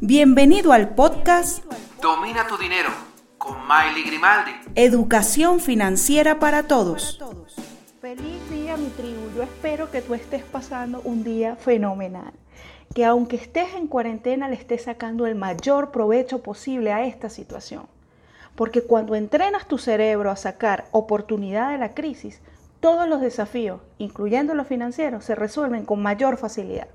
Bienvenido al podcast Domina tu dinero con Miley Grimaldi. Educación financiera para todos. Feliz día mi tribu, yo espero que tú estés pasando un día fenomenal, que aunque estés en cuarentena le estés sacando el mayor provecho posible a esta situación. Porque cuando entrenas tu cerebro a sacar oportunidad de la crisis, todos los desafíos, incluyendo los financieros, se resuelven con mayor facilidad.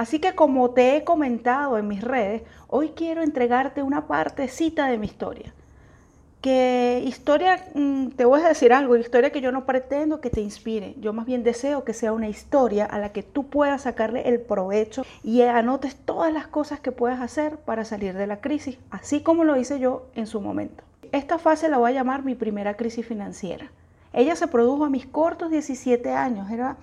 Así que como te he comentado en mis redes, hoy quiero entregarte una partecita de mi historia. Que historia, mm, te voy a decir algo, historia que yo no pretendo que te inspire, yo más bien deseo que sea una historia a la que tú puedas sacarle el provecho y anotes todas las cosas que puedas hacer para salir de la crisis, así como lo hice yo en su momento. Esta fase la voy a llamar mi primera crisis financiera. Ella se produjo a mis cortos 17 años. Era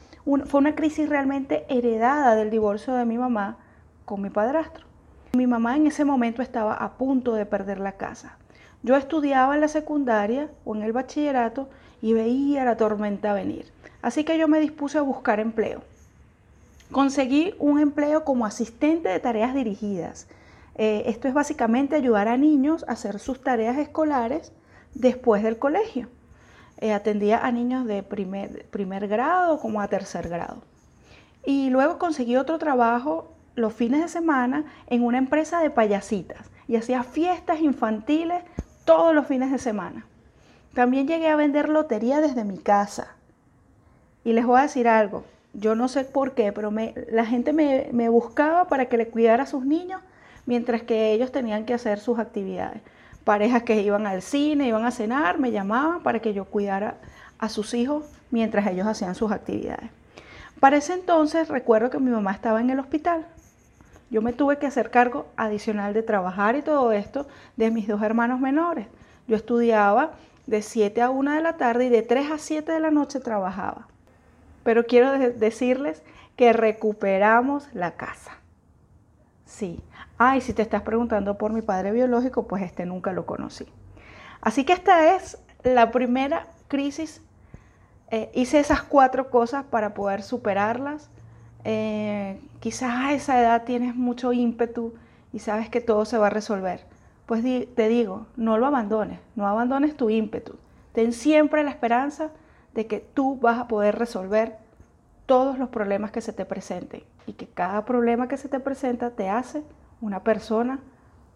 fue una crisis realmente heredada del divorcio de mi mamá con mi padrastro. Mi mamá en ese momento estaba a punto de perder la casa. Yo estudiaba en la secundaria o en el bachillerato y veía la tormenta venir. Así que yo me dispuse a buscar empleo. Conseguí un empleo como asistente de tareas dirigidas. Eh, esto es básicamente ayudar a niños a hacer sus tareas escolares después del colegio. Eh, atendía a niños de primer, primer grado como a tercer grado. Y luego conseguí otro trabajo los fines de semana en una empresa de payasitas y hacía fiestas infantiles todos los fines de semana. También llegué a vender lotería desde mi casa. Y les voy a decir algo, yo no sé por qué, pero me, la gente me, me buscaba para que le cuidara a sus niños mientras que ellos tenían que hacer sus actividades parejas que iban al cine, iban a cenar, me llamaban para que yo cuidara a sus hijos mientras ellos hacían sus actividades. Para ese entonces recuerdo que mi mamá estaba en el hospital. Yo me tuve que hacer cargo adicional de trabajar y todo esto de mis dos hermanos menores. Yo estudiaba de 7 a 1 de la tarde y de 3 a 7 de la noche trabajaba. Pero quiero decirles que recuperamos la casa. Sí. Ah, y si te estás preguntando por mi padre biológico, pues este nunca lo conocí. Así que esta es la primera crisis. Eh, hice esas cuatro cosas para poder superarlas. Eh, quizás a esa edad tienes mucho ímpetu y sabes que todo se va a resolver. Pues te digo, no lo abandones, no abandones tu ímpetu. Ten siempre la esperanza de que tú vas a poder resolver todos los problemas que se te presenten y que cada problema que se te presenta te hace una persona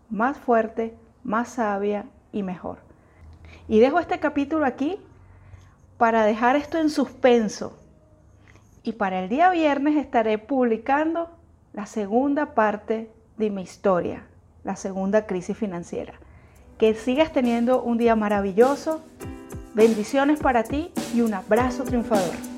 más fuerte, más sabia y mejor. Y dejo este capítulo aquí para dejar esto en suspenso. Y para el día viernes estaré publicando la segunda parte de mi historia, la segunda crisis financiera. Que sigas teniendo un día maravilloso. Bendiciones para ti y un abrazo triunfador.